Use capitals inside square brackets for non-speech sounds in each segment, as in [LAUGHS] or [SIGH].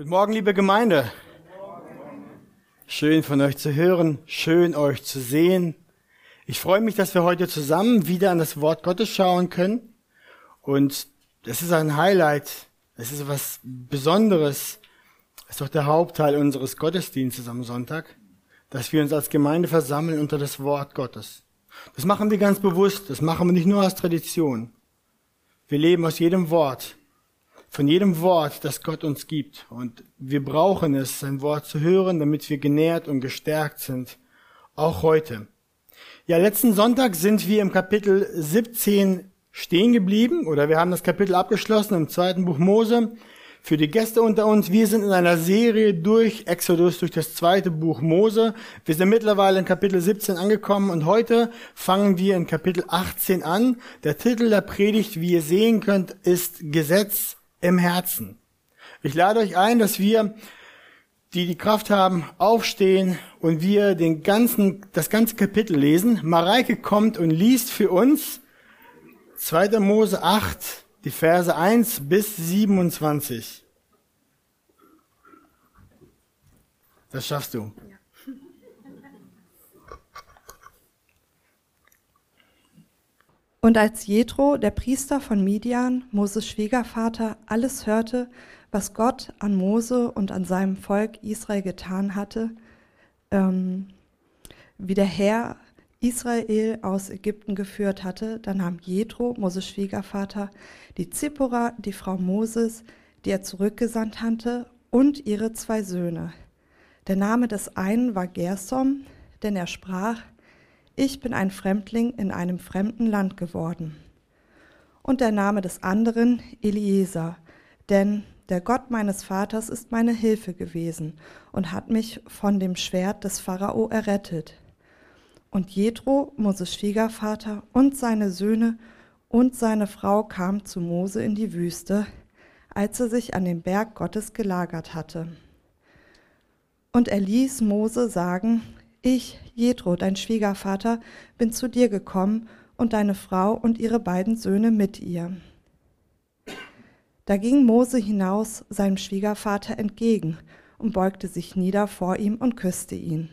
Guten Morgen, liebe Gemeinde. Schön von euch zu hören, schön euch zu sehen. Ich freue mich, dass wir heute zusammen wieder an das Wort Gottes schauen können. Und das ist ein Highlight, es ist was Besonderes. Es ist doch der Hauptteil unseres Gottesdienstes am Sonntag, dass wir uns als Gemeinde versammeln unter das Wort Gottes. Das machen wir ganz bewusst, das machen wir nicht nur aus Tradition. Wir leben aus jedem Wort, von jedem Wort, das Gott uns gibt. Und wir brauchen es, sein Wort zu hören, damit wir genährt und gestärkt sind. Auch heute. Ja, letzten Sonntag sind wir im Kapitel 17 stehen geblieben oder wir haben das Kapitel abgeschlossen im zweiten Buch Mose. Für die Gäste unter uns, wir sind in einer Serie durch Exodus, durch das zweite Buch Mose. Wir sind mittlerweile in Kapitel 17 angekommen und heute fangen wir in Kapitel 18 an. Der Titel der Predigt, wie ihr sehen könnt, ist Gesetz im Herzen. Ich lade euch ein, dass wir, die die Kraft haben, aufstehen und wir den ganzen, das ganze Kapitel lesen. Mareike kommt und liest für uns 2. Mose 8, die Verse 1 bis 27. Das schaffst du. Und als Jethro, der Priester von Midian, Moses Schwiegervater, alles hörte, was Gott an Mose und an seinem Volk Israel getan hatte, ähm, wie der Herr Israel aus Ägypten geführt hatte, dann nahm Jethro, Moses Schwiegervater, die Zippora, die Frau Moses, die er zurückgesandt hatte, und ihre zwei Söhne. Der Name des einen war Gersom, denn er sprach, ich bin ein Fremdling in einem fremden Land geworden. Und der Name des anderen Eliezer, denn der Gott meines Vaters ist meine Hilfe gewesen und hat mich von dem Schwert des Pharao errettet. Und Jethro, Moses Schwiegervater, und seine Söhne und seine Frau kamen zu Mose in die Wüste, als er sich an dem Berg Gottes gelagert hatte. Und er ließ Mose sagen, ich, Jethro, dein Schwiegervater, bin zu dir gekommen und deine Frau und ihre beiden Söhne mit ihr. Da ging Mose hinaus seinem Schwiegervater entgegen und beugte sich nieder vor ihm und küsste ihn.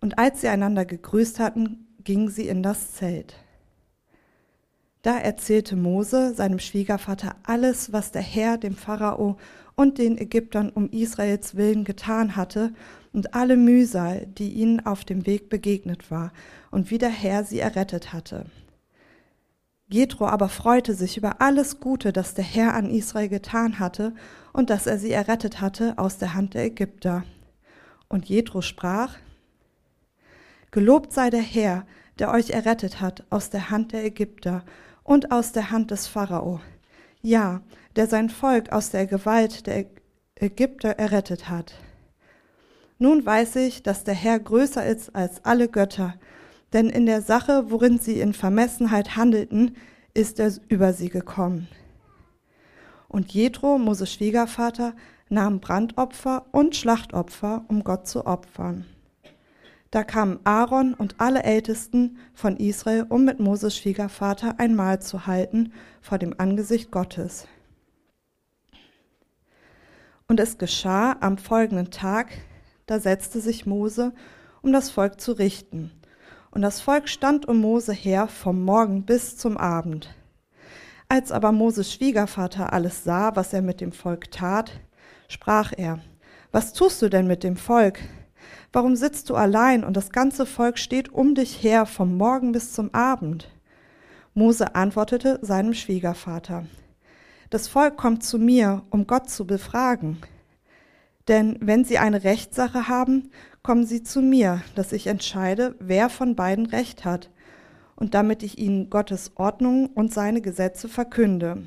Und als sie einander gegrüßt hatten, gingen sie in das Zelt. Da erzählte Mose seinem Schwiegervater alles, was der Herr dem Pharao und den Ägyptern um Israels willen getan hatte und alle Mühsal, die ihnen auf dem Weg begegnet war und wie der Herr sie errettet hatte. Jethro aber freute sich über alles Gute, das der Herr an Israel getan hatte und dass er sie errettet hatte aus der Hand der Ägypter. Und Jethro sprach: Gelobt sei der Herr, der euch errettet hat aus der Hand der Ägypter und aus der Hand des Pharao. Ja, der sein Volk aus der Gewalt der Ägypter errettet hat. Nun weiß ich, dass der Herr größer ist als alle Götter, denn in der Sache, worin sie in Vermessenheit handelten, ist er über sie gekommen. Und Jethro, Moses Schwiegervater, nahm Brandopfer und Schlachtopfer, um Gott zu opfern. Da kamen Aaron und alle Ältesten von Israel, um mit Moses Schwiegervater ein Mahl zu halten vor dem Angesicht Gottes. Und es geschah am folgenden Tag, da setzte sich Mose, um das Volk zu richten. Und das Volk stand um Mose her vom Morgen bis zum Abend. Als aber Moses Schwiegervater alles sah, was er mit dem Volk tat, sprach er, was tust du denn mit dem Volk? Warum sitzt du allein und das ganze Volk steht um dich her vom Morgen bis zum Abend? Mose antwortete seinem Schwiegervater, das Volk kommt zu mir, um Gott zu befragen. Denn wenn sie eine Rechtssache haben, kommen sie zu mir, dass ich entscheide, wer von beiden Recht hat, und damit ich ihnen Gottes Ordnung und seine Gesetze verkünde.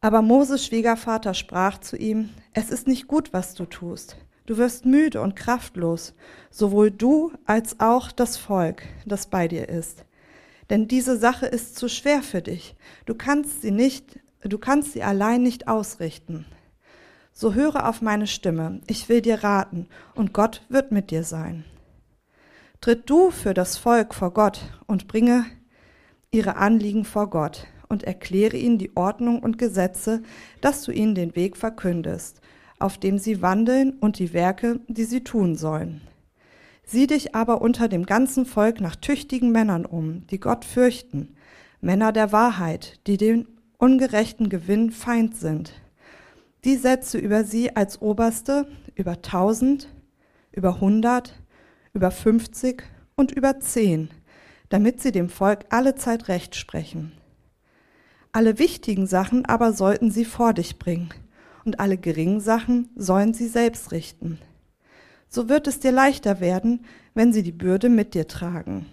Aber Moses Schwiegervater sprach zu ihm, es ist nicht gut, was du tust. Du wirst müde und kraftlos, sowohl du als auch das Volk, das bei dir ist. Denn diese Sache ist zu schwer für dich. Du kannst sie nicht, du kannst sie allein nicht ausrichten. So höre auf meine Stimme, ich will dir raten, und Gott wird mit dir sein. Tritt du für das Volk vor Gott und bringe ihre Anliegen vor Gott, und erkläre ihnen die Ordnung und Gesetze, dass du ihnen den Weg verkündest, auf dem sie wandeln und die Werke, die sie tun sollen. Sieh dich aber unter dem ganzen Volk nach tüchtigen Männern um, die Gott fürchten, Männer der Wahrheit, die dem ungerechten Gewinn Feind sind. Die setze über sie als Oberste über tausend, über hundert, über fünfzig und über zehn, damit sie dem Volk alle Zeit Recht sprechen. Alle wichtigen Sachen aber sollten sie vor dich bringen, und alle geringen Sachen sollen sie selbst richten. So wird es dir leichter werden, wenn sie die Bürde mit dir tragen.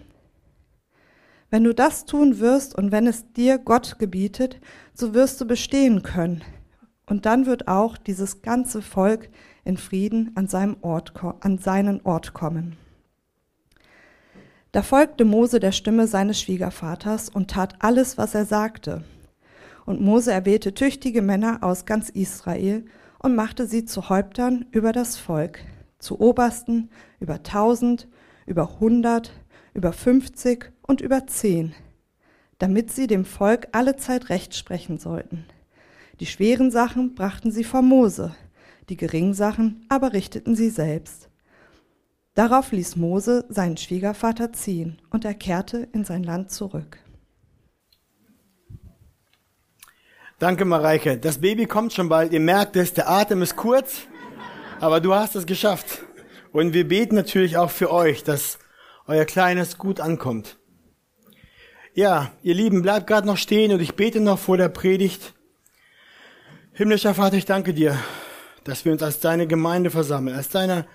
Wenn du das tun wirst und wenn es dir Gott gebietet, so wirst du bestehen können. Und dann wird auch dieses ganze Volk in Frieden an, seinem Ort, an seinen Ort kommen. Da folgte Mose der Stimme seines Schwiegervaters und tat alles, was er sagte. Und Mose erwählte tüchtige Männer aus ganz Israel und machte sie zu Häuptern über das Volk, zu Obersten über tausend, über hundert, über fünfzig und über zehn, damit sie dem Volk alle Zeit Recht sprechen sollten. Die schweren Sachen brachten sie vor Mose, die geringen Sachen aber richteten sie selbst. Darauf ließ Mose seinen Schwiegervater ziehen und er kehrte in sein Land zurück. Danke, Mareike. Das Baby kommt schon bald. Ihr merkt es, der Atem ist kurz, aber du hast es geschafft. Und wir beten natürlich auch für euch, dass euer Kleines gut ankommt. Ja, ihr Lieben, bleibt gerade noch stehen und ich bete noch vor der Predigt. Himmlischer Vater, ich danke dir, dass wir uns als deine Gemeinde versammeln, als deine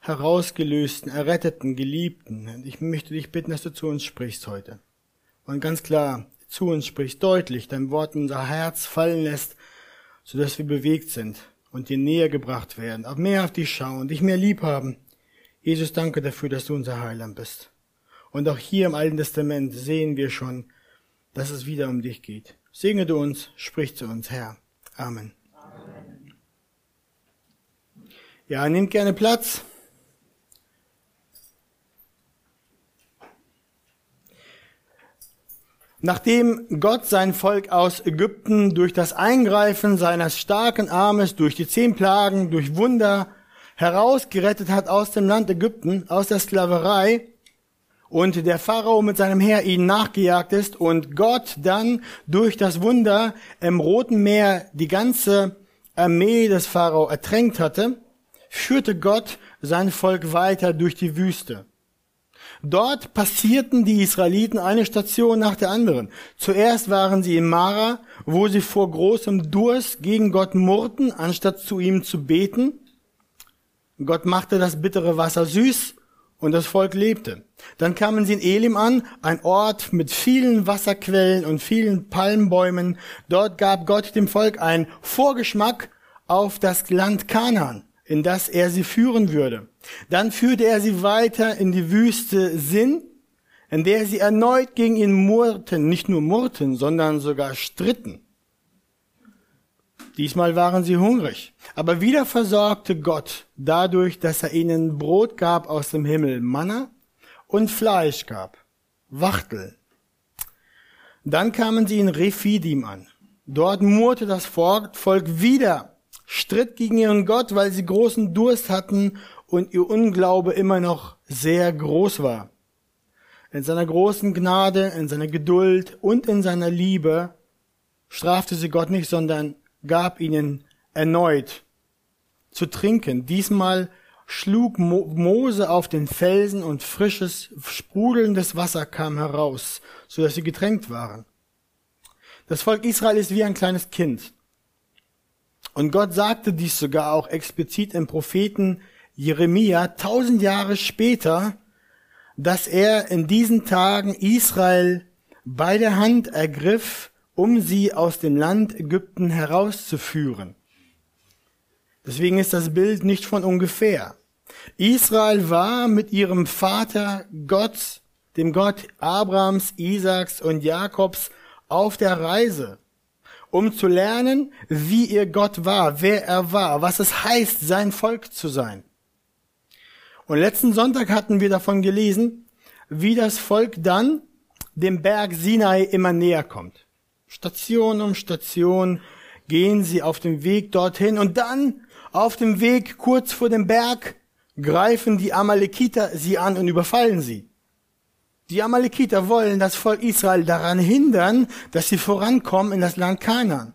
herausgelösten, erretteten, geliebten. Und ich möchte dich bitten, dass du zu uns sprichst heute. Und ganz klar zu uns sprichst, deutlich dein Wort in unser Herz fallen lässt, sodass wir bewegt sind und dir näher gebracht werden, auch mehr auf dich schauen, dich mehr lieb haben Jesus, danke dafür, dass du unser Heiland bist. Und auch hier im Alten Testament sehen wir schon, dass es wieder um dich geht. Segne du uns, sprich zu uns, Herr. Amen. Ja, nehmt gerne Platz. Nachdem Gott sein Volk aus Ägypten durch das Eingreifen seines starken Armes, durch die zehn Plagen, durch Wunder herausgerettet hat aus dem Land Ägypten, aus der Sklaverei, und der Pharao mit seinem Heer ihnen nachgejagt ist und Gott dann durch das Wunder im Roten Meer die ganze Armee des Pharao ertränkt hatte, führte Gott sein Volk weiter durch die Wüste. Dort passierten die Israeliten eine Station nach der anderen. Zuerst waren sie in Mara, wo sie vor großem Durst gegen Gott murrten, anstatt zu ihm zu beten. Gott machte das bittere Wasser süß und das Volk lebte. Dann kamen sie in Elim an, ein Ort mit vielen Wasserquellen und vielen Palmbäumen. Dort gab Gott dem Volk einen Vorgeschmack auf das Land Kanaan, in das er sie führen würde. Dann führte er sie weiter in die Wüste Sinn, in der sie erneut gegen ihn murrten, nicht nur murrten, sondern sogar stritten. Diesmal waren sie hungrig. Aber wieder versorgte Gott dadurch, dass er ihnen Brot gab aus dem Himmel, Manna, und Fleisch gab, Wachtel. Dann kamen sie in Rephidim an. Dort murrte das Volk wieder, stritt gegen ihren Gott, weil sie großen Durst hatten und ihr Unglaube immer noch sehr groß war. In seiner großen Gnade, in seiner Geduld und in seiner Liebe strafte sie Gott nicht, sondern gab ihnen erneut zu trinken. Diesmal schlug Mo Mose auf den Felsen und frisches, sprudelndes Wasser kam heraus, so dass sie getränkt waren. Das Volk Israel ist wie ein kleines Kind. Und Gott sagte dies sogar auch explizit im Propheten Jeremia tausend Jahre später, dass er in diesen Tagen Israel bei der Hand ergriff um sie aus dem Land Ägypten herauszuführen. Deswegen ist das Bild nicht von ungefähr. Israel war mit ihrem Vater Gott, dem Gott Abrahams, Isaaks und Jakobs, auf der Reise, um zu lernen, wie ihr Gott war, wer er war, was es heißt, sein Volk zu sein. Und letzten Sonntag hatten wir davon gelesen, wie das Volk dann dem Berg Sinai immer näher kommt. Station um Station gehen sie auf dem Weg dorthin und dann auf dem Weg kurz vor dem Berg greifen die Amalekiter sie an und überfallen sie. Die Amalekiter wollen das Volk Israel daran hindern, dass sie vorankommen in das Land Kanaan.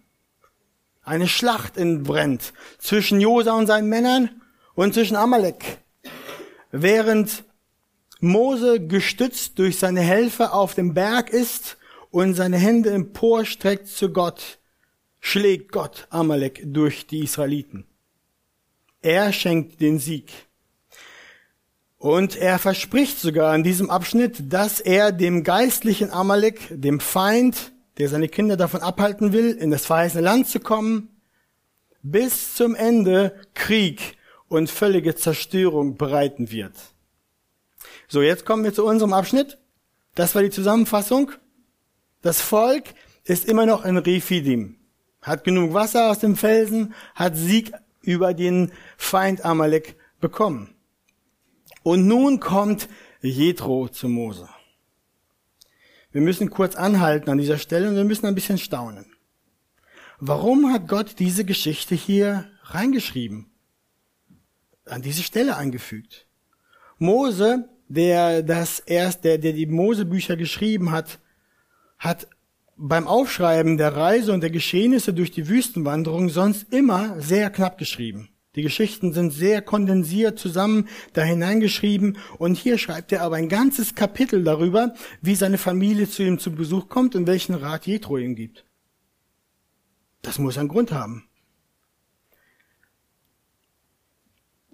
Eine Schlacht entbrennt zwischen Josa und seinen Männern und zwischen Amalek. Während Mose gestützt durch seine Helfer auf dem Berg ist und seine Hände emporstreckt zu Gott, schlägt Gott Amalek durch die Israeliten. Er schenkt den Sieg. Und er verspricht sogar in diesem Abschnitt, dass er dem geistlichen Amalek, dem Feind, der seine Kinder davon abhalten will, in das verheißene Land zu kommen, bis zum Ende Krieg und völlige Zerstörung bereiten wird. So, jetzt kommen wir zu unserem Abschnitt. Das war die Zusammenfassung. Das Volk ist immer noch in Refidim, hat genug Wasser aus dem Felsen, hat Sieg über den Feind Amalek bekommen. Und nun kommt Jethro zu Mose. Wir müssen kurz anhalten an dieser Stelle und wir müssen ein bisschen staunen. Warum hat Gott diese Geschichte hier reingeschrieben? An diese Stelle eingefügt. Mose, der das erst, der, der die Mosebücher geschrieben hat, hat beim Aufschreiben der Reise und der Geschehnisse durch die Wüstenwanderung sonst immer sehr knapp geschrieben. Die Geschichten sind sehr kondensiert zusammen da hineingeschrieben und hier schreibt er aber ein ganzes Kapitel darüber, wie seine Familie zu ihm zu Besuch kommt und welchen Rat Jethro ihm gibt. Das muss einen Grund haben.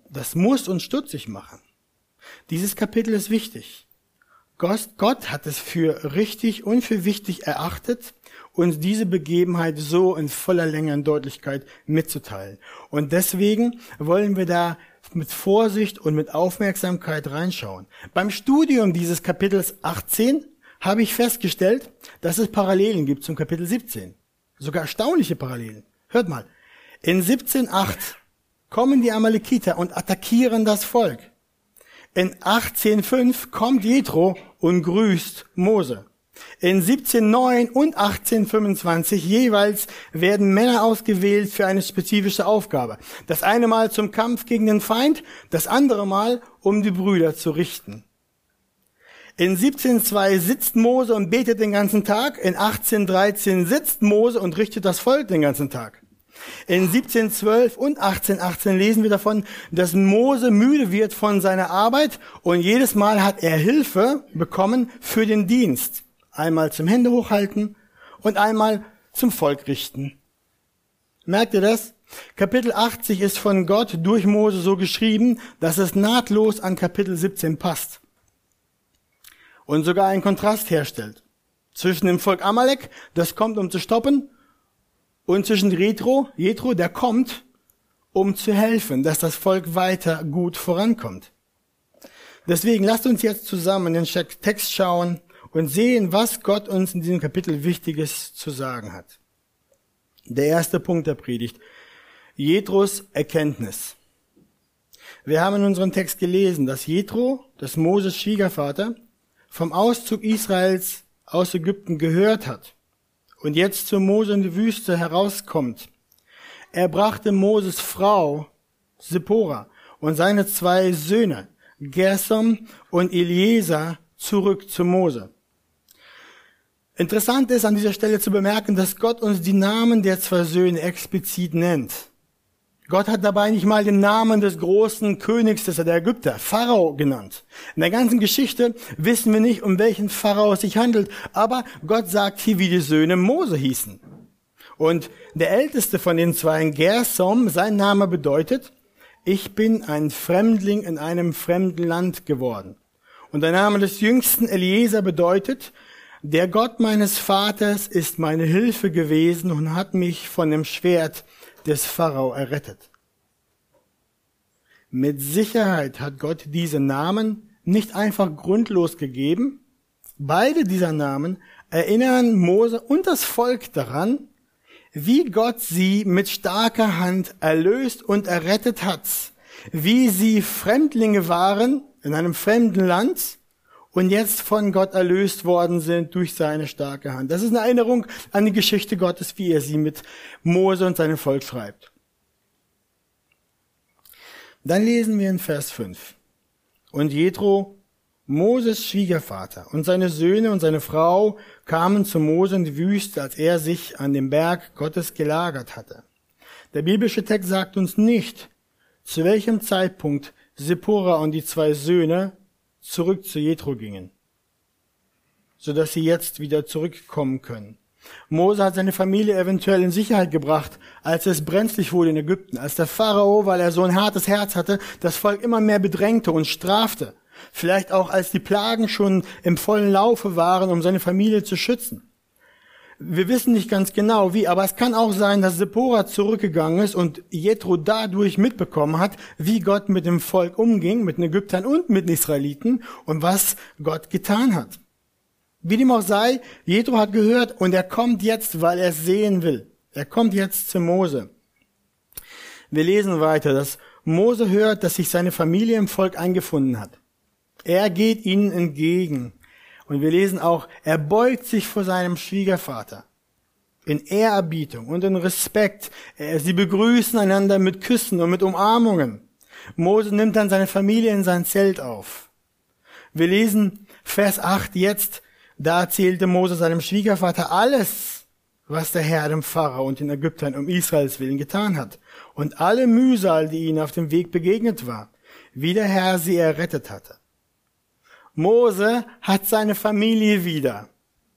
Das muss uns stutzig machen. Dieses Kapitel ist wichtig. Gott hat es für richtig und für wichtig erachtet, uns diese Begebenheit so in voller Länge und Deutlichkeit mitzuteilen. Und deswegen wollen wir da mit Vorsicht und mit Aufmerksamkeit reinschauen. Beim Studium dieses Kapitels 18 habe ich festgestellt, dass es Parallelen gibt zum Kapitel 17. Sogar erstaunliche Parallelen. Hört mal. In 17.8 kommen die Amalekiter und attackieren das Volk. In 18.5 kommt Jethro und grüßt Mose. In 17.9 und 18.25 jeweils werden Männer ausgewählt für eine spezifische Aufgabe. Das eine Mal zum Kampf gegen den Feind, das andere Mal, um die Brüder zu richten. In 17.2 sitzt Mose und betet den ganzen Tag. In 18.13 sitzt Mose und richtet das Volk den ganzen Tag. In 1712 und 1818 lesen wir davon, dass Mose müde wird von seiner Arbeit und jedes Mal hat er Hilfe bekommen für den Dienst. Einmal zum Hände hochhalten und einmal zum Volk richten. Merkt ihr das? Kapitel 80 ist von Gott durch Mose so geschrieben, dass es nahtlos an Kapitel 17 passt. Und sogar einen Kontrast herstellt. Zwischen dem Volk Amalek, das kommt, um zu stoppen, und zwischen Retro, Jetro, der kommt, um zu helfen, dass das Volk weiter gut vorankommt. Deswegen lasst uns jetzt zusammen den Text schauen und sehen, was Gott uns in diesem Kapitel Wichtiges zu sagen hat. Der erste Punkt der Predigt. Jethros Erkenntnis. Wir haben in unserem Text gelesen, dass Jethro, das Moses Schwiegervater, vom Auszug Israels aus Ägypten gehört hat und jetzt zu Mose in die Wüste herauskommt. Er brachte Moses Frau, Zippora, und seine zwei Söhne, Gersom und Eliezer, zurück zu Mose. Interessant ist an dieser Stelle zu bemerken, dass Gott uns die Namen der zwei Söhne explizit nennt. Gott hat dabei nicht mal den Namen des großen Königs der Ägypter, Pharao, genannt. In der ganzen Geschichte wissen wir nicht, um welchen Pharao es sich handelt, aber Gott sagt hier, wie die Söhne Mose hießen. Und der älteste von den zwei, Gersom, sein Name bedeutet, ich bin ein Fremdling in einem fremden Land geworden. Und der Name des jüngsten Eliezer bedeutet, der Gott meines Vaters ist meine Hilfe gewesen und hat mich von dem Schwert des Pharao errettet. Mit Sicherheit hat Gott diese Namen nicht einfach grundlos gegeben. Beide dieser Namen erinnern Mose und das Volk daran, wie Gott sie mit starker Hand erlöst und errettet hat, wie sie Fremdlinge waren in einem fremden Land und jetzt von Gott erlöst worden sind durch seine starke Hand. Das ist eine Erinnerung an die Geschichte Gottes, wie er sie mit Mose und seinem Volk schreibt. Dann lesen wir in Vers 5. Und Jethro, Moses Schwiegervater und seine Söhne und seine Frau kamen zu Mose in die Wüste, als er sich an dem Berg Gottes gelagert hatte. Der biblische Text sagt uns nicht, zu welchem Zeitpunkt Sippora und die zwei Söhne zurück zu Jethro gingen, so dass sie jetzt wieder zurückkommen können. Mose hat seine Familie eventuell in Sicherheit gebracht, als es brenzlig wurde in Ägypten, als der Pharao, weil er so ein hartes Herz hatte, das Volk immer mehr bedrängte und strafte. Vielleicht auch als die Plagen schon im vollen Laufe waren, um seine Familie zu schützen. Wir wissen nicht ganz genau wie, aber es kann auch sein, dass Sephora zurückgegangen ist und Jethro dadurch mitbekommen hat, wie Gott mit dem Volk umging, mit den Ägyptern und mit den Israeliten und was Gott getan hat. Wie dem auch sei, Jethro hat gehört und er kommt jetzt, weil er es sehen will. Er kommt jetzt zu Mose. Wir lesen weiter, dass Mose hört, dass sich seine Familie im Volk eingefunden hat. Er geht ihnen entgegen. Und wir lesen auch, er beugt sich vor seinem Schwiegervater. In Ehrerbietung und in Respekt. Sie begrüßen einander mit Küssen und mit Umarmungen. Mose nimmt dann seine Familie in sein Zelt auf. Wir lesen Vers 8 jetzt, da erzählte Mose seinem Schwiegervater alles, was der Herr dem Pharao und den Ägyptern um Israels willen getan hat und alle Mühsal, die ihnen auf dem Weg begegnet war, wie der Herr sie errettet hatte. Mose hat seine Familie wieder.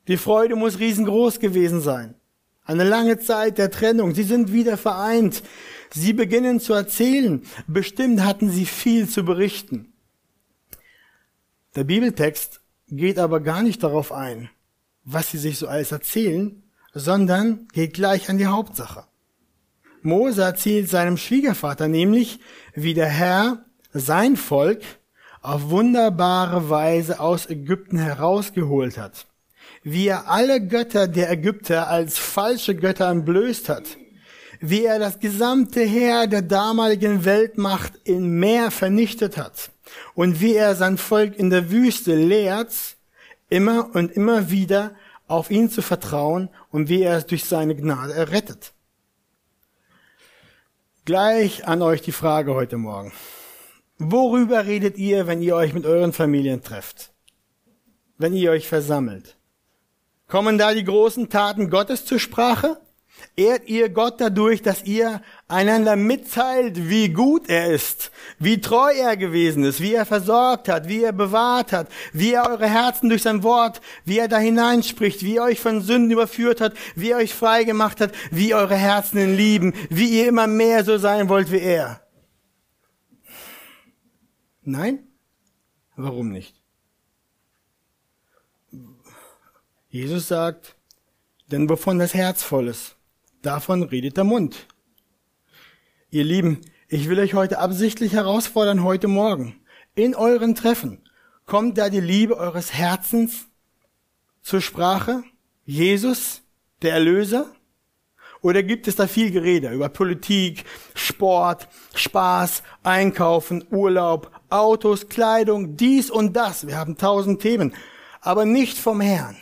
Die Freude muss riesengroß gewesen sein. Eine lange Zeit der Trennung. Sie sind wieder vereint. Sie beginnen zu erzählen. Bestimmt hatten sie viel zu berichten. Der Bibeltext geht aber gar nicht darauf ein, was sie sich so alles erzählen, sondern geht gleich an die Hauptsache. Mose erzählt seinem Schwiegervater nämlich, wie der Herr sein Volk auf wunderbare Weise aus Ägypten herausgeholt hat, wie er alle Götter der Ägypter als falsche Götter entblößt hat, wie er das gesamte Heer der damaligen Weltmacht im Meer vernichtet hat und wie er sein Volk in der Wüste lehrt, immer und immer wieder auf ihn zu vertrauen und wie er es durch seine Gnade errettet. Gleich an euch die Frage heute Morgen. Worüber redet ihr, wenn ihr euch mit euren Familien trefft? Wenn ihr euch versammelt? Kommen da die großen Taten Gottes zur Sprache? Ehrt ihr Gott dadurch, dass ihr einander mitteilt, wie gut er ist, wie treu er gewesen ist, wie er versorgt hat, wie er bewahrt hat, wie er eure Herzen durch sein Wort, wie er da hineinspricht, wie er euch von Sünden überführt hat, wie er euch frei gemacht hat, wie eure Herzen ihn lieben, wie ihr immer mehr so sein wollt wie er. Nein? Warum nicht? Jesus sagt, denn wovon das Herz voll ist, davon redet der Mund. Ihr Lieben, ich will euch heute absichtlich herausfordern, heute Morgen, in euren Treffen, kommt da die Liebe eures Herzens zur Sprache? Jesus, der Erlöser? Oder gibt es da viel Gerede über Politik, Sport, Spaß, Einkaufen, Urlaub, Autos, Kleidung, dies und das? Wir haben tausend Themen, aber nicht vom Herrn.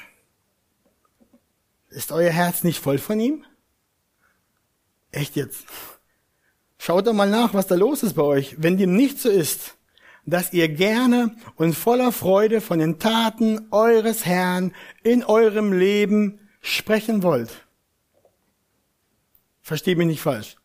Ist euer Herz nicht voll von ihm? Echt jetzt? Schaut doch mal nach, was da los ist bei euch. Wenn dem nicht so ist, dass ihr gerne und voller Freude von den Taten eures Herrn in eurem Leben sprechen wollt. Versteht mich nicht falsch.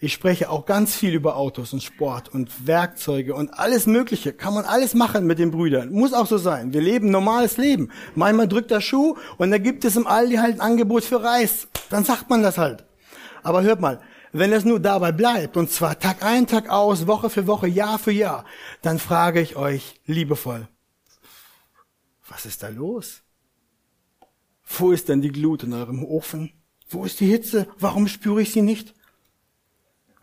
Ich spreche auch ganz viel über Autos und Sport und Werkzeuge und alles Mögliche. Kann man alles machen mit den Brüdern. Muss auch so sein. Wir leben normales Leben. Manchmal drückt der Schuh und da gibt es im Aldi halt ein Angebot für Reis. Dann sagt man das halt. Aber hört mal, wenn es nur dabei bleibt, und zwar Tag ein, Tag aus, Woche für Woche, Jahr für Jahr, dann frage ich euch liebevoll, was ist da los? Wo ist denn die Glut in eurem Ofen? Wo ist die Hitze? Warum spüre ich sie nicht?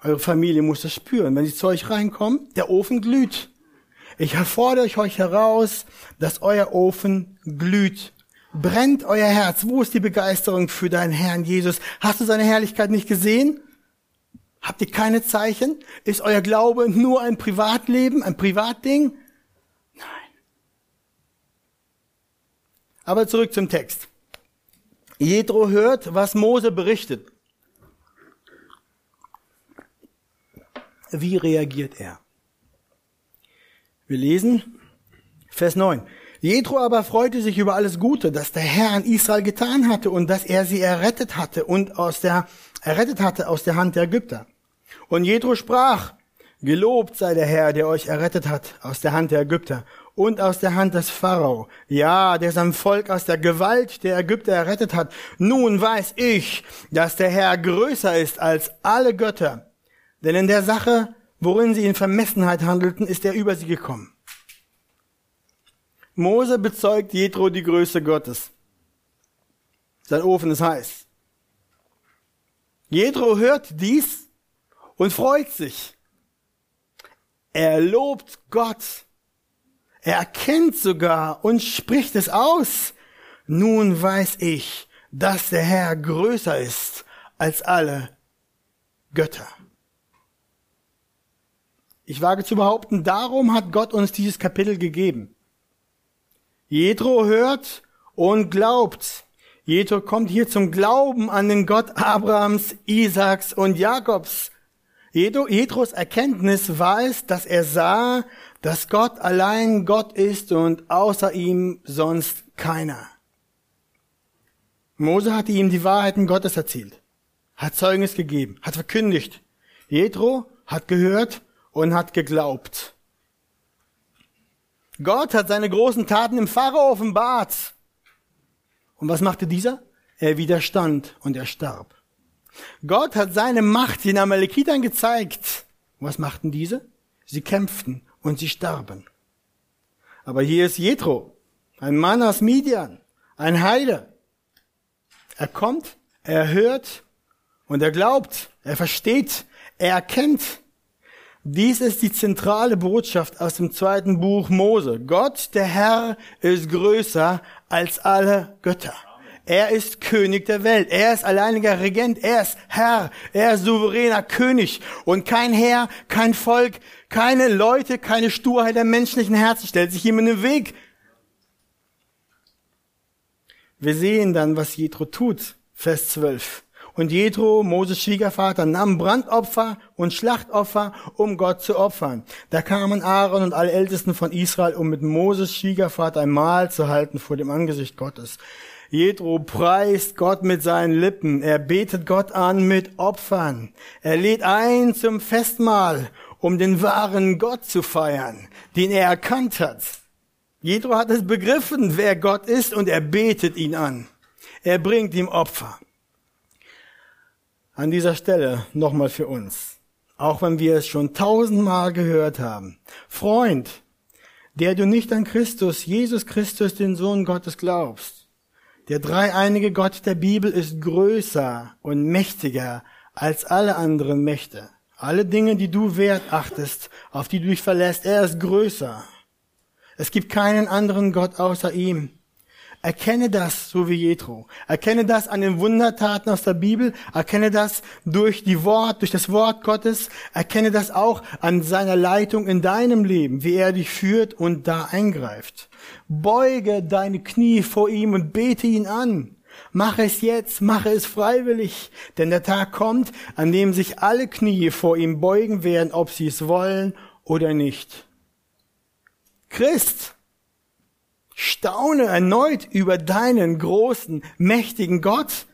Eure Familie muss das spüren. Wenn sie zu euch reinkommt, der Ofen glüht. Ich fordere euch heraus, dass euer Ofen glüht. Brennt euer Herz. Wo ist die Begeisterung für deinen Herrn Jesus? Hast du seine Herrlichkeit nicht gesehen? Habt ihr keine Zeichen? Ist euer Glaube nur ein Privatleben, ein Privatding? Nein. Aber zurück zum Text. Jethro hört, was Mose berichtet. Wie reagiert er? Wir lesen Vers 9. Jethro aber freute sich über alles Gute, das der Herr an Israel getan hatte und dass er sie errettet hatte und aus der, errettet hatte aus der Hand der Ägypter. Und Jethro sprach, Gelobt sei der Herr, der euch errettet hat aus der Hand der Ägypter und aus der Hand des Pharao. Ja, der sein Volk aus der Gewalt der Ägypter errettet hat. Nun weiß ich, dass der Herr größer ist als alle Götter. Denn in der Sache, worin sie in Vermessenheit handelten, ist er über sie gekommen. Mose bezeugt Jethro die Größe Gottes. Sein Ofen ist heiß. Jethro hört dies und freut sich. Er lobt Gott. Er erkennt sogar und spricht es aus. Nun weiß ich, dass der Herr größer ist als alle Götter. Ich wage zu behaupten, darum hat Gott uns dieses Kapitel gegeben. Jethro hört und glaubt. Jethro kommt hier zum Glauben an den Gott Abrahams, Isaaks und Jakobs. Jethros Erkenntnis es, dass er sah, dass Gott allein Gott ist und außer ihm sonst keiner. Mose hatte ihm die Wahrheiten Gottes erzählt, hat Zeugnis gegeben, hat verkündigt. Jethro hat gehört und hat geglaubt. Gott hat seine großen Taten im Pharao offenbart. Und was machte dieser? Er widerstand und er starb. Gott hat seine Macht den Amalekitern gezeigt. was machten diese? Sie kämpften und sie starben. Aber hier ist Jethro, ein Mann aus Midian, ein Heide. Er kommt, er hört und er glaubt, er versteht, er erkennt, dies ist die zentrale Botschaft aus dem zweiten Buch Mose. Gott, der Herr, ist größer als alle Götter. Er ist König der Welt. Er ist alleiniger Regent. Er ist Herr. Er ist souveräner König. Und kein Herr, kein Volk, keine Leute, keine Sturheit der menschlichen Herzen stellt sich ihm in den Weg. Wir sehen dann, was Jethro tut. Vers 12. Und Jethro, Moses Schwiegervater, nahm Brandopfer und Schlachtopfer, um Gott zu opfern. Da kamen Aaron und alle Ältesten von Israel, um mit Moses Schwiegervater ein Mahl zu halten vor dem Angesicht Gottes. Jethro preist Gott mit seinen Lippen. Er betet Gott an mit Opfern. Er lädt ein zum Festmahl, um den wahren Gott zu feiern, den er erkannt hat. Jethro hat es begriffen, wer Gott ist, und er betet ihn an. Er bringt ihm Opfer. An dieser Stelle nochmal für uns, auch wenn wir es schon tausendmal gehört haben. Freund, der du nicht an Christus, Jesus Christus, den Sohn Gottes glaubst. Der dreieinige Gott der Bibel ist größer und mächtiger als alle anderen Mächte. Alle Dinge, die du wert achtest, auf die du dich verlässt, er ist größer. Es gibt keinen anderen Gott außer ihm. Erkenne das, so wie Jethro. Erkenne das an den Wundertaten aus der Bibel. Erkenne das durch die Wort, durch das Wort Gottes. Erkenne das auch an seiner Leitung in deinem Leben, wie er dich führt und da eingreift. Beuge deine Knie vor ihm und bete ihn an. Mache es jetzt, mache es freiwillig, denn der Tag kommt, an dem sich alle Knie vor ihm beugen werden, ob sie es wollen oder nicht. Christ, Staune erneut über deinen großen, mächtigen Gott.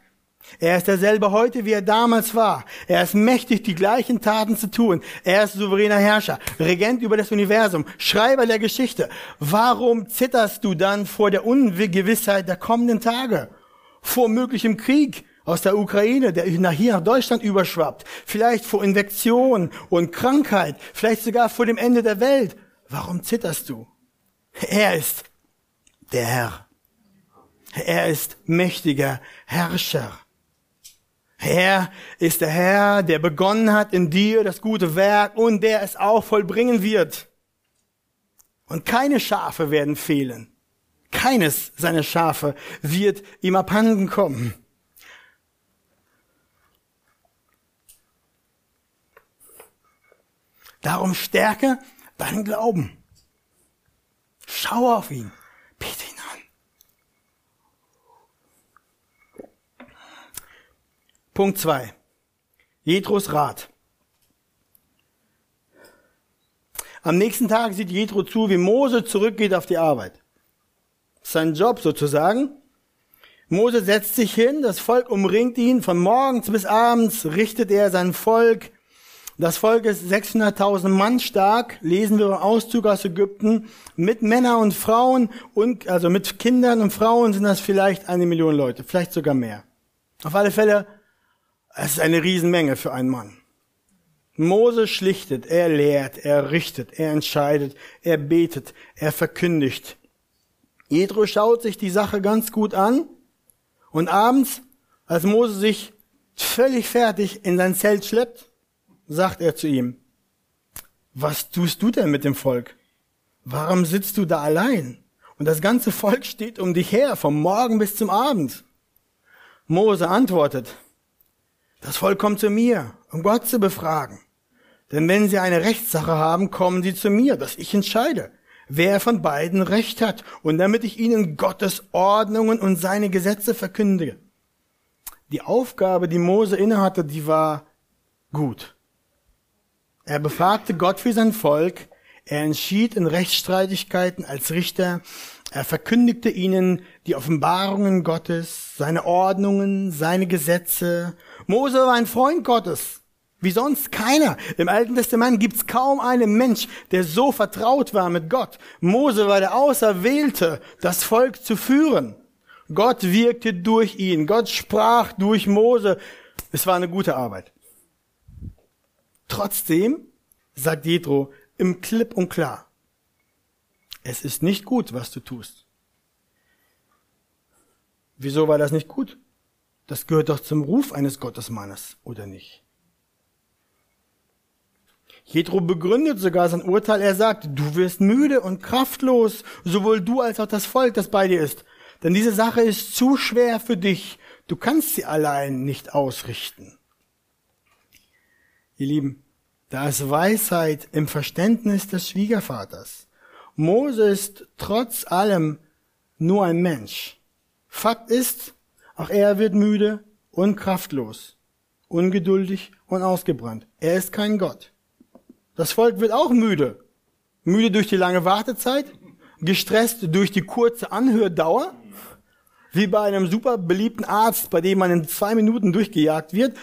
Er ist derselbe heute, wie er damals war. Er ist mächtig, die gleichen Taten zu tun. Er ist souveräner Herrscher, Regent über das Universum, Schreiber der Geschichte. Warum zitterst du dann vor der Ungewissheit der kommenden Tage? Vor möglichem Krieg aus der Ukraine, der nach hier nach Deutschland überschwappt? Vielleicht vor Infektion und Krankheit? Vielleicht sogar vor dem Ende der Welt? Warum zitterst du? Er ist der Herr. Er ist mächtiger Herrscher. Er ist der Herr, der begonnen hat in dir das gute Werk und der es auch vollbringen wird. Und keine Schafe werden fehlen. Keines seiner Schafe wird ihm abhanden kommen. Darum stärke deinen Glauben. Schau auf ihn. Bete ihn an. Punkt 2. Jethros Rat. Am nächsten Tag sieht Jethro zu, wie Mose zurückgeht auf die Arbeit. Sein Job sozusagen. Mose setzt sich hin, das Volk umringt ihn, von morgens bis abends richtet er sein Volk das Volk ist 600.000 Mann stark, lesen wir im Auszug aus Ägypten, mit Männern und Frauen und, also mit Kindern und Frauen sind das vielleicht eine Million Leute, vielleicht sogar mehr. Auf alle Fälle, es ist eine Riesenmenge für einen Mann. Mose schlichtet, er lehrt, er richtet, er entscheidet, er betet, er verkündigt. Jethro schaut sich die Sache ganz gut an und abends, als Mose sich völlig fertig in sein Zelt schleppt, sagt er zu ihm, was tust du denn mit dem Volk? Warum sitzt du da allein? Und das ganze Volk steht um dich her, vom Morgen bis zum Abend. Mose antwortet, das Volk kommt zu mir, um Gott zu befragen. Denn wenn sie eine Rechtssache haben, kommen sie zu mir, dass ich entscheide, wer von beiden Recht hat, und damit ich ihnen Gottes Ordnungen und seine Gesetze verkündige. Die Aufgabe, die Mose innehatte, die war gut. Er befragte Gott für sein Volk, er entschied in Rechtsstreitigkeiten als Richter, er verkündigte ihnen die Offenbarungen Gottes, seine Ordnungen, seine Gesetze. Mose war ein Freund Gottes, wie sonst keiner. Im Alten Testament gibt's kaum einen Mensch, der so vertraut war mit Gott. Mose war der Auserwählte, das Volk zu führen. Gott wirkte durch ihn, Gott sprach durch Mose. Es war eine gute Arbeit. Trotzdem sagt Jethro im Klipp und klar, es ist nicht gut, was du tust. Wieso war das nicht gut? Das gehört doch zum Ruf eines Gottesmannes, oder nicht? Jethro begründet sogar sein Urteil. Er sagt, du wirst müde und kraftlos, sowohl du als auch das Volk, das bei dir ist. Denn diese Sache ist zu schwer für dich. Du kannst sie allein nicht ausrichten. Ihr Lieben, da ist Weisheit im Verständnis des Schwiegervaters. Mose ist trotz allem nur ein Mensch. Fakt ist, auch er wird müde und kraftlos, ungeduldig und ausgebrannt. Er ist kein Gott. Das Volk wird auch müde. Müde durch die lange Wartezeit, gestresst durch die kurze Anhördauer, wie bei einem super beliebten Arzt, bei dem man in zwei Minuten durchgejagt wird,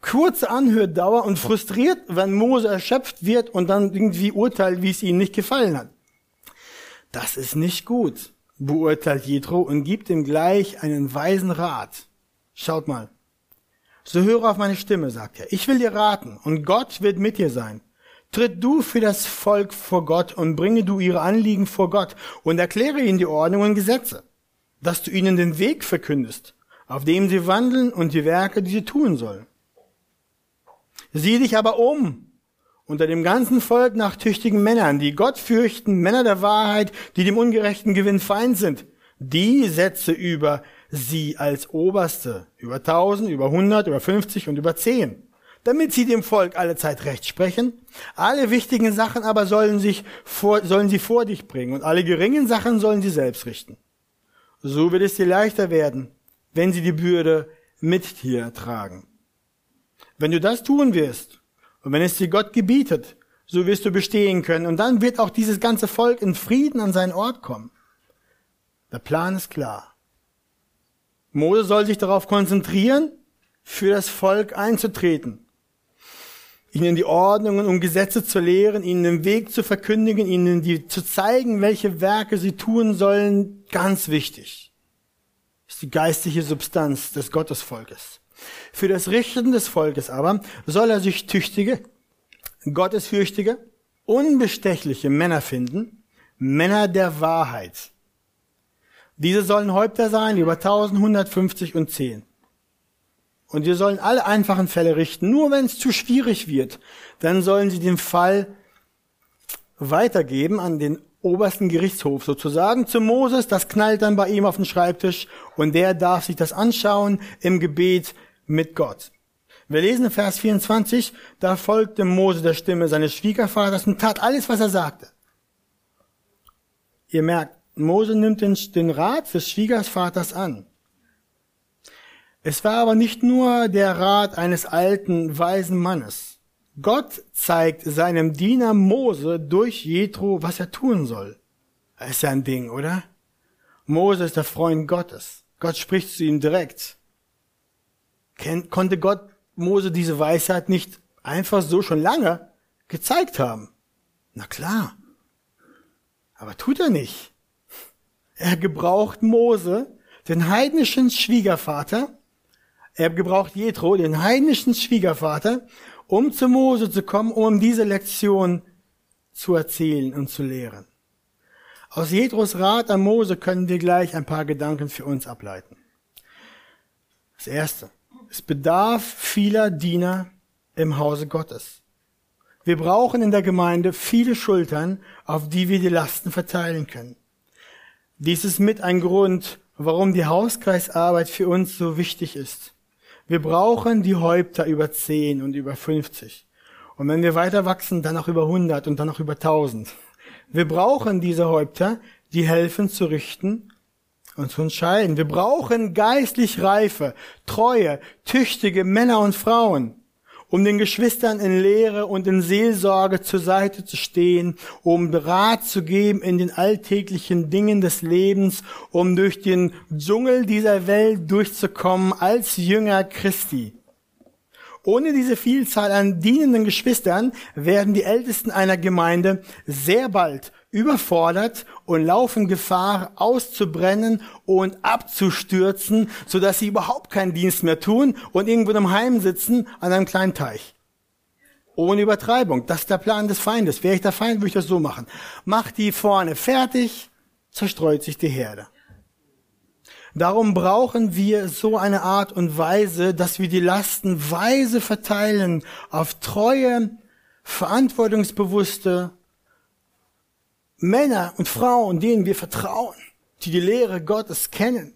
kurze Anhördauer und frustriert, wenn Mose erschöpft wird und dann irgendwie urteilt, wie es ihm nicht gefallen hat. Das ist nicht gut, beurteilt Jethro und gibt ihm gleich einen weisen Rat. Schaut mal. So höre auf meine Stimme, sagt er. Ich will dir raten und Gott wird mit dir sein. Tritt du für das Volk vor Gott und bringe du ihre Anliegen vor Gott und erkläre ihnen die Ordnung und Gesetze, dass du ihnen den Weg verkündest, auf dem sie wandeln und die Werke, die sie tun sollen. Sieh dich aber um unter dem ganzen Volk nach tüchtigen Männern, die Gott fürchten, Männer der Wahrheit, die dem ungerechten Gewinn feind sind. Die setze über sie als Oberste, über tausend, über hundert, über fünfzig und über zehn, damit sie dem Volk alle Zeit recht sprechen. Alle wichtigen Sachen aber sollen, sich vor, sollen sie vor dich bringen und alle geringen Sachen sollen sie selbst richten. So wird es dir leichter werden, wenn sie die Bürde mit dir tragen. Wenn du das tun wirst und wenn es dir Gott gebietet, so wirst du bestehen können und dann wird auch dieses ganze Volk in Frieden an seinen Ort kommen. Der Plan ist klar. Mose soll sich darauf konzentrieren, für das Volk einzutreten, ihnen die Ordnungen und Gesetze zu lehren, ihnen den Weg zu verkündigen, ihnen die, zu zeigen, welche Werke sie tun sollen, ganz wichtig. Ist die geistliche Substanz des Gottesvolkes. Für das Richten des Volkes aber soll er sich tüchtige, gottesfürchtige, unbestechliche Männer finden, Männer der Wahrheit. Diese sollen Häupter sein über 1150 und 10. Und die sollen alle einfachen Fälle richten. Nur wenn es zu schwierig wird, dann sollen sie den Fall weitergeben an den obersten Gerichtshof sozusagen zu Moses. Das knallt dann bei ihm auf den Schreibtisch und der darf sich das anschauen im Gebet mit Gott. Wir lesen in Vers 24, da folgte Mose der Stimme seines Schwiegervaters und tat alles, was er sagte. Ihr merkt, Mose nimmt den, den Rat des Schwiegervaters an. Es war aber nicht nur der Rat eines alten, weisen Mannes. Gott zeigt seinem Diener Mose durch Jethro, was er tun soll. Das ist ja ein Ding, oder? Mose ist der Freund Gottes. Gott spricht zu ihm direkt. Konnte Gott Mose diese Weisheit nicht einfach so schon lange gezeigt haben? Na klar. Aber tut er nicht. Er gebraucht Mose, den heidnischen Schwiegervater, er gebraucht Jethro, den heidnischen Schwiegervater, um zu Mose zu kommen, um diese Lektion zu erzählen und zu lehren. Aus Jethros Rat an Mose können wir gleich ein paar Gedanken für uns ableiten. Das erste. Es bedarf vieler Diener im Hause Gottes. Wir brauchen in der Gemeinde viele Schultern, auf die wir die Lasten verteilen können. Dies ist mit ein Grund, warum die Hauskreisarbeit für uns so wichtig ist. Wir brauchen die Häupter über 10 und über 50. Und wenn wir weiter wachsen, dann auch über 100 und dann auch über 1000. Wir brauchen diese Häupter, die helfen zu richten und zu entscheiden. Wir brauchen geistlich reife, treue, tüchtige Männer und Frauen, um den Geschwistern in Lehre und in Seelsorge zur Seite zu stehen, um Rat zu geben in den alltäglichen Dingen des Lebens, um durch den Dschungel dieser Welt durchzukommen als Jünger Christi. Ohne diese Vielzahl an dienenden Geschwistern werden die Ältesten einer Gemeinde sehr bald überfordert und laufen Gefahr auszubrennen und abzustürzen, so dass sie überhaupt keinen Dienst mehr tun und irgendwo im Heim sitzen an einem kleinen Teich. Ohne Übertreibung. Das ist der Plan des Feindes. Wäre ich der Feind, würde ich das so machen. Mach die vorne fertig, zerstreut sich die Herde. Darum brauchen wir so eine Art und Weise, dass wir die Lasten weise verteilen auf treue, verantwortungsbewusste Männer und Frauen, denen wir vertrauen, die die Lehre Gottes kennen,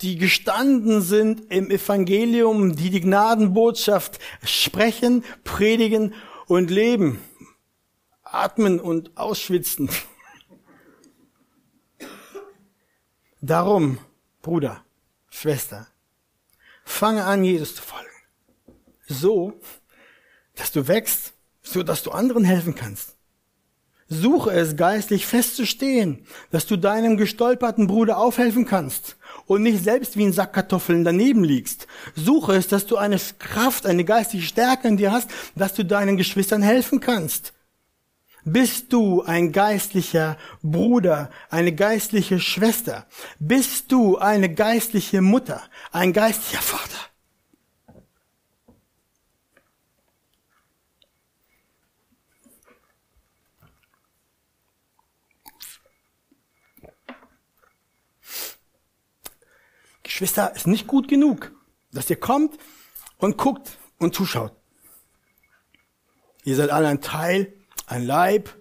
die gestanden sind im Evangelium, die die Gnadenbotschaft sprechen, predigen und leben, atmen und ausschwitzen. [LAUGHS] Darum, Bruder, Schwester, fange an, Jesus zu folgen. So, dass du wächst, so dass du anderen helfen kannst. Suche es geistlich festzustehen, dass du deinem gestolperten Bruder aufhelfen kannst und nicht selbst wie ein Sack Kartoffeln daneben liegst. Suche es, dass du eine Kraft, eine geistige Stärke in dir hast, dass du deinen Geschwistern helfen kannst. Bist du ein geistlicher Bruder, eine geistliche Schwester? Bist du eine geistliche Mutter, ein geistlicher Vater? Geschwister, ist nicht gut genug, dass ihr kommt und guckt und zuschaut. Ihr seid alle ein Teil, ein Leib.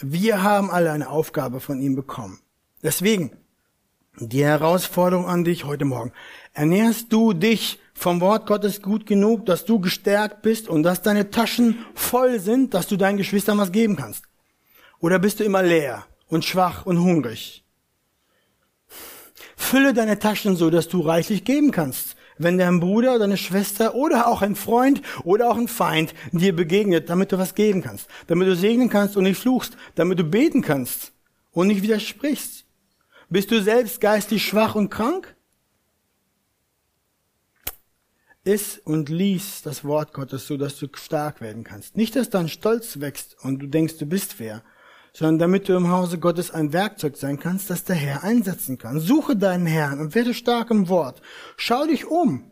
Wir haben alle eine Aufgabe von ihm bekommen. Deswegen die Herausforderung an dich heute Morgen. Ernährst du dich vom Wort Gottes gut genug, dass du gestärkt bist und dass deine Taschen voll sind, dass du deinen Geschwistern was geben kannst? Oder bist du immer leer und schwach und hungrig? Fülle deine Taschen so, dass du reichlich geben kannst. Wenn dein Bruder oder deine Schwester oder auch ein Freund oder auch ein Feind dir begegnet, damit du was geben kannst, damit du segnen kannst und nicht fluchst, damit du beten kannst und nicht widersprichst. Bist du selbst geistig schwach und krank? Iss und lies das Wort Gottes so, dass du stark werden kannst. Nicht, dass dein Stolz wächst und du denkst, du bist wer, sondern damit du im Hause Gottes ein Werkzeug sein kannst, das der Herr einsetzen kann. Suche deinen Herrn und werde stark im Wort. Schau dich um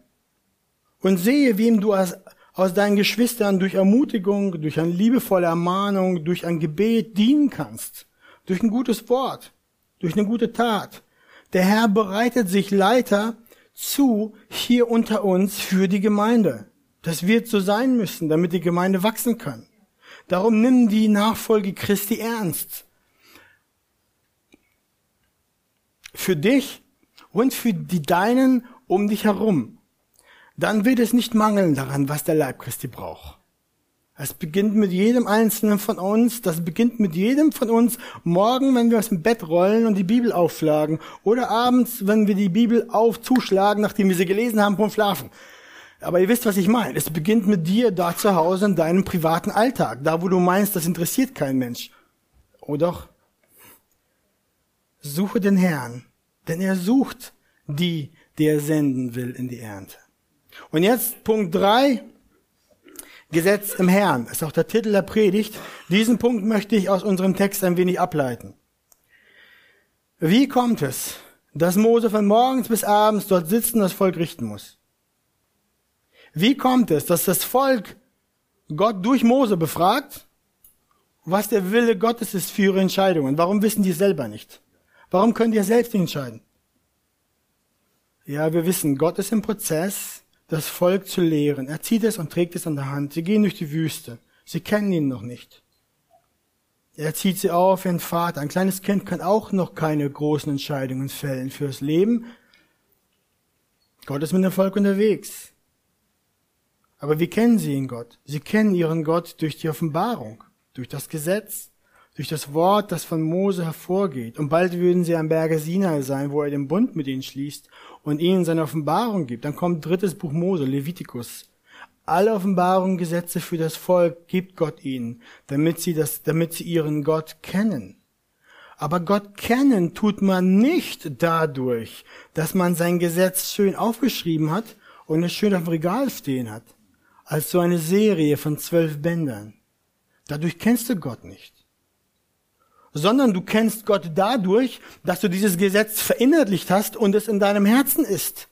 und sehe, wem du aus, aus deinen Geschwistern durch Ermutigung, durch eine liebevolle Ermahnung, durch ein Gebet dienen kannst. Durch ein gutes Wort, durch eine gute Tat. Der Herr bereitet sich Leiter zu hier unter uns für die Gemeinde. Das wird so sein müssen, damit die Gemeinde wachsen kann. Darum nimm die Nachfolge Christi ernst. Für dich und für die Deinen um dich herum. Dann wird es nicht mangeln daran, was der Leib Christi braucht. Es beginnt mit jedem Einzelnen von uns. Das beginnt mit jedem von uns morgen, wenn wir aus dem Bett rollen und die Bibel aufschlagen. Oder abends, wenn wir die Bibel auf zuschlagen, nachdem wir sie gelesen haben vom Schlafen. Aber ihr wisst, was ich meine. Es beginnt mit dir da zu Hause in deinem privaten Alltag. Da, wo du meinst, das interessiert kein Mensch. Oh doch. Suche den Herrn, denn er sucht die, die er senden will in die Ernte. Und jetzt Punkt drei. Gesetz im Herrn ist auch der Titel der Predigt. Diesen Punkt möchte ich aus unserem Text ein wenig ableiten. Wie kommt es, dass Mose von morgens bis abends dort sitzen und das Volk richten muss? Wie kommt es, dass das Volk Gott durch Mose befragt, was der Wille Gottes ist für ihre Entscheidungen? Warum wissen die es selber nicht? Warum können die selbst nicht entscheiden? Ja, wir wissen, Gott ist im Prozess, das Volk zu lehren. Er zieht es und trägt es an der Hand. Sie gehen durch die Wüste. Sie kennen ihn noch nicht. Er zieht sie auf ein Vater. Ein kleines Kind kann auch noch keine großen Entscheidungen fällen fürs Leben. Gott ist mit dem Volk unterwegs. Aber wie kennen sie ihn Gott? Sie kennen ihren Gott durch die Offenbarung, durch das Gesetz, durch das Wort, das von Mose hervorgeht. Und bald würden sie am Berge Sinai sein, wo er den Bund mit ihnen schließt und ihnen seine Offenbarung gibt. Dann kommt drittes Buch Mose, Levitikus. Alle Offenbarungen, Gesetze für das Volk gibt Gott ihnen, damit sie das, damit sie ihren Gott kennen. Aber Gott kennen tut man nicht dadurch, dass man sein Gesetz schön aufgeschrieben hat und es schön auf dem Regal stehen hat als so eine Serie von zwölf Bändern. Dadurch kennst du Gott nicht. Sondern du kennst Gott dadurch, dass du dieses Gesetz verinnerlicht hast und es in deinem Herzen ist.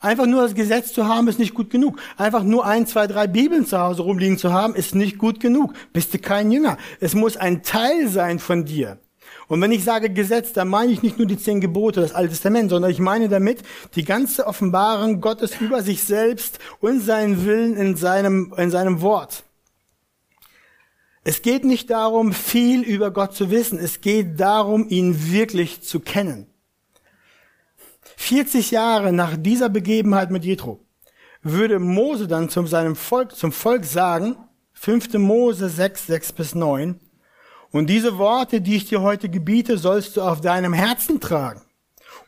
Einfach nur das Gesetz zu haben, ist nicht gut genug. Einfach nur ein, zwei, drei Bibeln zu Hause rumliegen zu haben, ist nicht gut genug. Bist du kein Jünger. Es muss ein Teil sein von dir. Und wenn ich sage Gesetz, dann meine ich nicht nur die zehn Gebote, das Alte Testament, sondern ich meine damit die ganze Offenbarung Gottes über sich selbst und seinen Willen in seinem, in seinem Wort. Es geht nicht darum, viel über Gott zu wissen. Es geht darum, ihn wirklich zu kennen. 40 Jahre nach dieser Begebenheit mit Jethro würde Mose dann zu seinem Volk, zum Volk sagen, 5. Mose 6, 6 bis 9, und diese Worte, die ich dir heute gebiete, sollst du auf deinem Herzen tragen.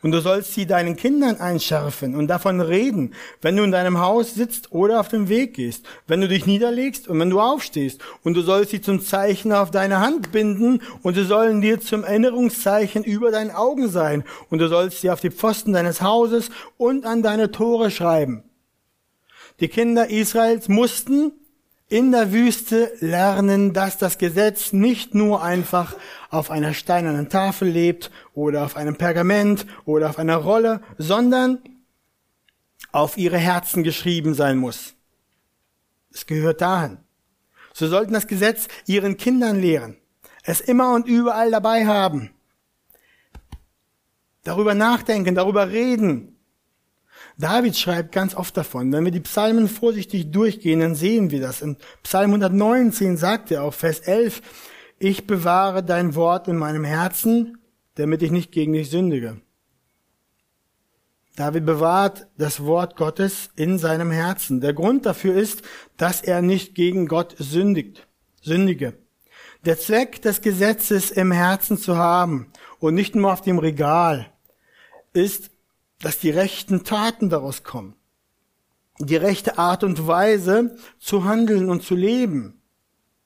Und du sollst sie deinen Kindern einschärfen und davon reden, wenn du in deinem Haus sitzt oder auf dem Weg gehst, wenn du dich niederlegst und wenn du aufstehst. Und du sollst sie zum Zeichen auf deine Hand binden und sie sollen dir zum Erinnerungszeichen über deinen Augen sein. Und du sollst sie auf die Pfosten deines Hauses und an deine Tore schreiben. Die Kinder Israels mussten in der Wüste lernen, dass das Gesetz nicht nur einfach auf einer steinernen Tafel lebt oder auf einem Pergament oder auf einer Rolle, sondern auf ihre Herzen geschrieben sein muss. Es gehört dahin. So sollten das Gesetz ihren Kindern lehren, es immer und überall dabei haben, darüber nachdenken, darüber reden, David schreibt ganz oft davon. Wenn wir die Psalmen vorsichtig durchgehen, dann sehen wir das. In Psalm 119 sagt er auch, Vers 11, ich bewahre dein Wort in meinem Herzen, damit ich nicht gegen dich sündige. David bewahrt das Wort Gottes in seinem Herzen. Der Grund dafür ist, dass er nicht gegen Gott sündigt, sündige. Der Zweck des Gesetzes im Herzen zu haben und nicht nur auf dem Regal ist, dass die rechten Taten daraus kommen. Die rechte Art und Weise zu handeln und zu leben.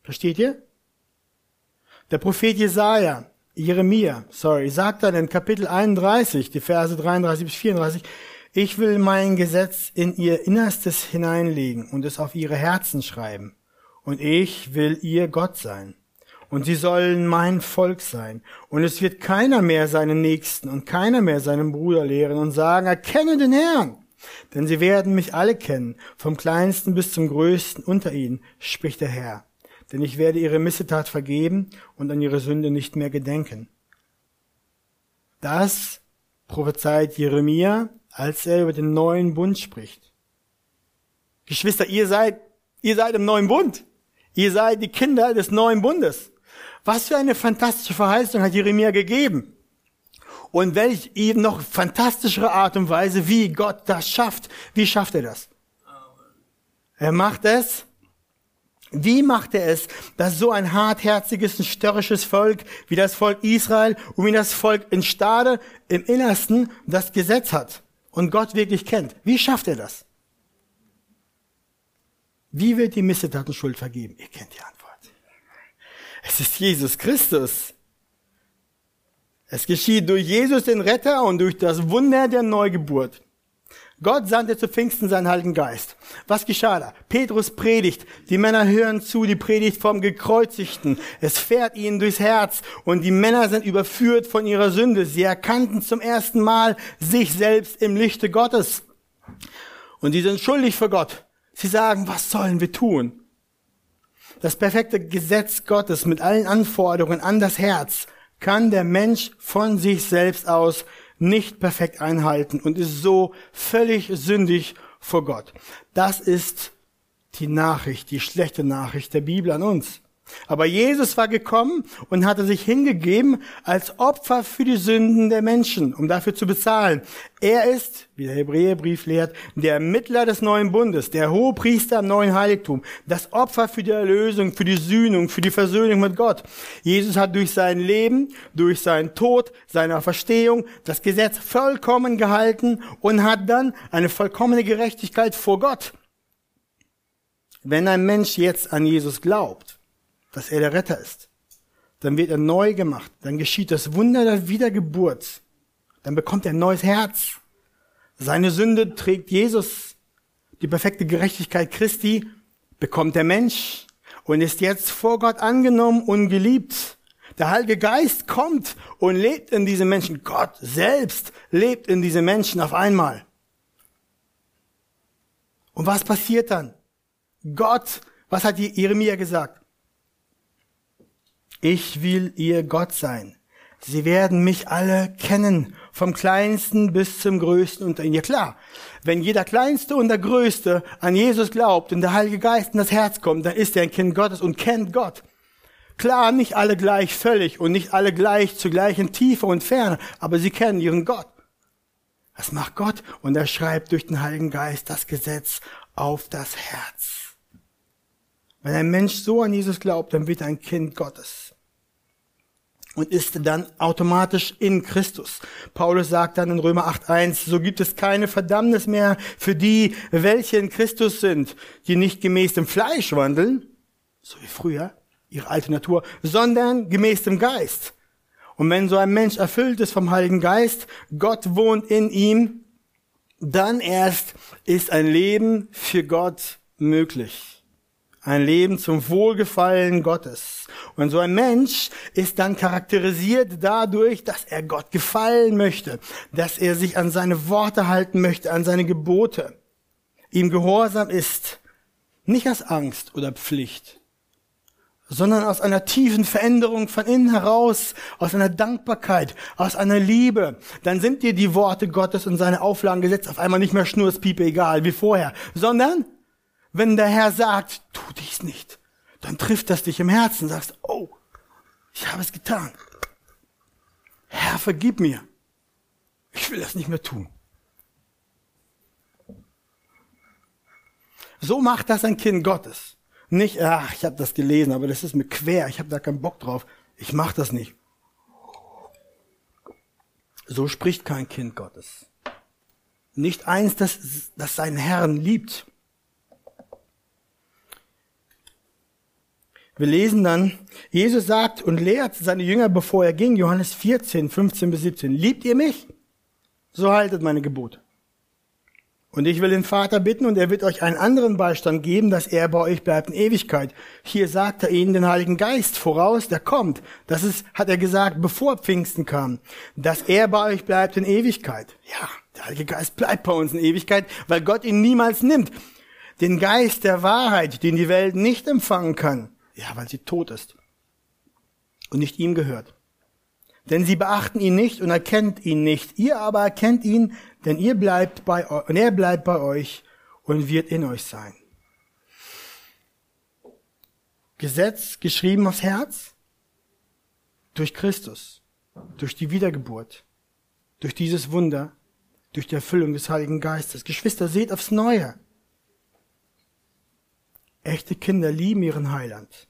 Versteht ihr? Der Prophet Jesaja, Jeremia, sorry, sagt dann in Kapitel 31, die Verse 33 bis 34, ich will mein Gesetz in ihr Innerstes hineinlegen und es auf ihre Herzen schreiben. Und ich will ihr Gott sein und sie sollen mein Volk sein. Und es wird keiner mehr seinen Nächsten und keiner mehr seinen Bruder lehren und sagen, erkenne den Herrn. Denn sie werden mich alle kennen, vom kleinsten bis zum größten unter ihnen, spricht der Herr. Denn ich werde ihre Missetat vergeben und an ihre Sünde nicht mehr gedenken. Das prophezeit Jeremia, als er über den neuen Bund spricht. Geschwister, ihr seid, ihr seid im neuen Bund. Ihr seid die Kinder des neuen Bundes. Was für eine fantastische Verheißung hat Jeremia gegeben. Und welch eben noch fantastischere Art und Weise, wie Gott das schafft. Wie schafft er das? Er macht es Wie macht er es, dass so ein hartherziges und störrisches Volk wie das Volk Israel und wie das Volk in Stade im Innersten das Gesetz hat und Gott wirklich kennt? Wie schafft er das? Wie wird die Missetatenschuld vergeben? Ihr kennt die Antwort. Es ist Jesus Christus. Es geschieht durch Jesus den Retter und durch das Wunder der Neugeburt. Gott sandte zu Pfingsten seinen Heiligen Geist. Was geschah da? Petrus predigt. Die Männer hören zu, die Predigt vom Gekreuzigten. Es fährt ihnen durchs Herz und die Männer sind überführt von ihrer Sünde. Sie erkannten zum ersten Mal sich selbst im Lichte Gottes. Und sie sind schuldig vor Gott. Sie sagen, was sollen wir tun? Das perfekte Gesetz Gottes mit allen Anforderungen an das Herz kann der Mensch von sich selbst aus nicht perfekt einhalten und ist so völlig sündig vor Gott. Das ist die Nachricht, die schlechte Nachricht der Bibel an uns. Aber Jesus war gekommen und hatte sich hingegeben als Opfer für die Sünden der Menschen, um dafür zu bezahlen. Er ist, wie der Hebräerbrief lehrt, der Mittler des neuen Bundes, der hohe Priester im neuen Heiligtum, das Opfer für die Erlösung, für die Sühnung, für die Versöhnung mit Gott. Jesus hat durch sein Leben, durch seinen Tod, seine Verstehung das Gesetz vollkommen gehalten und hat dann eine vollkommene Gerechtigkeit vor Gott. Wenn ein Mensch jetzt an Jesus glaubt, dass er der Retter ist. Dann wird er neu gemacht. Dann geschieht das Wunder der Wiedergeburt. Dann bekommt er ein neues Herz. Seine Sünde trägt Jesus. Die perfekte Gerechtigkeit Christi bekommt der Mensch und ist jetzt vor Gott angenommen und geliebt. Der Heilige Geist kommt und lebt in diese Menschen. Gott selbst lebt in diese Menschen auf einmal. Und was passiert dann? Gott, was hat Jeremia gesagt? Ich will ihr Gott sein. Sie werden mich alle kennen, vom Kleinsten bis zum Größten unter ihnen. Ja klar, wenn jeder Kleinste und der Größte an Jesus glaubt und der Heilige Geist in das Herz kommt, dann ist er ein Kind Gottes und kennt Gott. Klar, nicht alle gleich völlig und nicht alle gleich zu gleichen Tiefe und Ferne, aber sie kennen ihren Gott. Das macht Gott und er schreibt durch den Heiligen Geist das Gesetz auf das Herz. Wenn ein Mensch so an Jesus glaubt, dann wird er ein Kind Gottes und ist dann automatisch in Christus. Paulus sagt dann in Römer 8.1, so gibt es keine Verdammnis mehr für die, welche in Christus sind, die nicht gemäß dem Fleisch wandeln, so wie früher, ihre alte Natur, sondern gemäß dem Geist. Und wenn so ein Mensch erfüllt ist vom Heiligen Geist, Gott wohnt in ihm, dann erst ist ein Leben für Gott möglich. Ein Leben zum Wohlgefallen Gottes. Und so ein Mensch ist dann charakterisiert dadurch, dass er Gott gefallen möchte, dass er sich an seine Worte halten möchte, an seine Gebote, ihm gehorsam ist, nicht aus Angst oder Pflicht, sondern aus einer tiefen Veränderung von innen heraus, aus einer Dankbarkeit, aus einer Liebe. Dann sind dir die Worte Gottes und seine Auflagen gesetzt auf einmal nicht mehr schnurspiepe egal wie vorher, sondern wenn der Herr sagt, tu dies nicht, dann trifft das dich im Herzen, sagst, oh, ich habe es getan. Herr, vergib mir. Ich will das nicht mehr tun. So macht das ein Kind Gottes. Nicht, ach, ich habe das gelesen, aber das ist mir quer, ich habe da keinen Bock drauf. Ich mache das nicht. So spricht kein Kind Gottes. Nicht eins, das, das seinen Herrn liebt. Wir lesen dann, Jesus sagt und lehrt seine Jünger, bevor er ging, Johannes 14, 15 bis 17, liebt ihr mich? So haltet meine Gebote. Und ich will den Vater bitten und er wird euch einen anderen Beistand geben, dass er bei euch bleibt in Ewigkeit. Hier sagt er ihnen den Heiligen Geist voraus, der kommt. Das ist, hat er gesagt, bevor Pfingsten kam, dass er bei euch bleibt in Ewigkeit. Ja, der Heilige Geist bleibt bei uns in Ewigkeit, weil Gott ihn niemals nimmt. Den Geist der Wahrheit, den die Welt nicht empfangen kann, ja, weil sie tot ist und nicht ihm gehört. Denn sie beachten ihn nicht und erkennt ihn nicht. Ihr aber erkennt ihn, denn ihr bleibt bei und er bleibt bei euch und wird in euch sein. Gesetz geschrieben aufs Herz durch Christus, durch die Wiedergeburt, durch dieses Wunder, durch die Erfüllung des Heiligen Geistes. Geschwister, seht aufs Neue. Echte Kinder lieben ihren Heiland.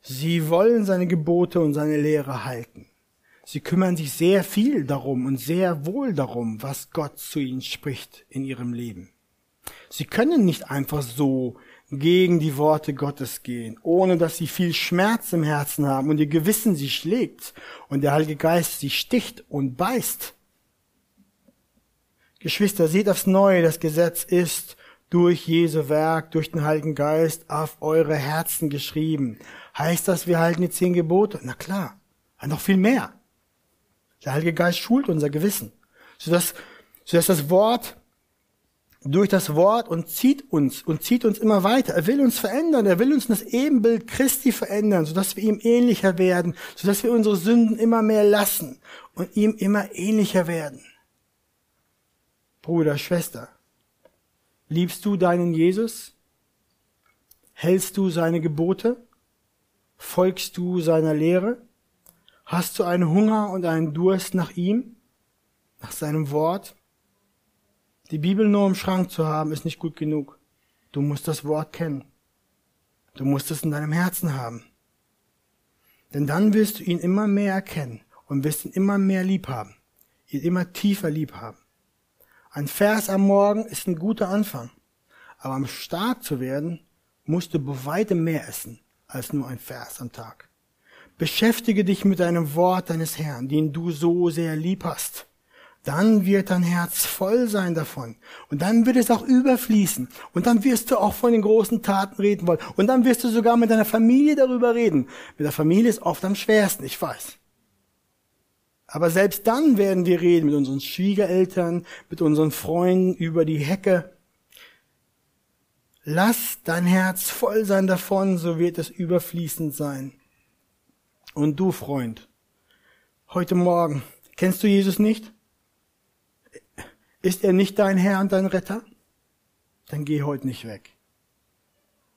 Sie wollen seine Gebote und seine Lehre halten. Sie kümmern sich sehr viel darum und sehr wohl darum, was Gott zu ihnen spricht in ihrem Leben. Sie können nicht einfach so gegen die Worte Gottes gehen, ohne dass sie viel Schmerz im Herzen haben und ihr Gewissen sie schlägt und der Heilige Geist sie sticht und beißt. Geschwister, seht aufs Neue, das Gesetz ist durch Jesu Werk, durch den Heiligen Geist auf eure Herzen geschrieben. Heißt das, wir halten die zehn Gebote? Na klar, noch viel mehr. Der Heilige Geist schult unser Gewissen, sodass, sodass das Wort durch das Wort und zieht uns und zieht uns immer weiter. Er will uns verändern, er will uns das Ebenbild Christi verändern, sodass wir ihm ähnlicher werden, sodass wir unsere Sünden immer mehr lassen und ihm immer ähnlicher werden. Bruder, Schwester, liebst du deinen Jesus? Hältst du seine Gebote? Folgst du seiner Lehre? Hast du einen Hunger und einen Durst nach ihm, nach seinem Wort? Die Bibel nur im Schrank zu haben, ist nicht gut genug. Du musst das Wort kennen. Du musst es in deinem Herzen haben. Denn dann wirst du ihn immer mehr erkennen und wirst ihn immer mehr lieb haben, ihn immer tiefer lieb haben. Ein Vers am Morgen ist ein guter Anfang, aber um stark zu werden, musst du bei weitem mehr essen als nur ein Vers am Tag. Beschäftige dich mit einem Wort deines Herrn, den du so sehr lieb hast dann wird dein Herz voll sein davon. Und dann wird es auch überfließen. Und dann wirst du auch von den großen Taten reden wollen. Und dann wirst du sogar mit deiner Familie darüber reden. Mit der Familie ist oft am schwersten, ich weiß. Aber selbst dann werden wir reden mit unseren Schwiegereltern, mit unseren Freunden über die Hecke. Lass dein Herz voll sein davon, so wird es überfließend sein. Und du, Freund, heute Morgen, kennst du Jesus nicht? Ist er nicht dein Herr und dein Retter? Dann geh heute nicht weg.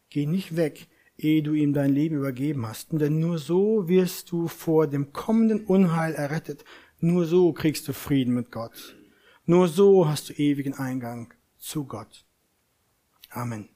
Geh nicht weg, ehe du ihm dein Leben übergeben hast. Denn nur so wirst du vor dem kommenden Unheil errettet. Nur so kriegst du Frieden mit Gott. Nur so hast du ewigen Eingang zu Gott. Amen.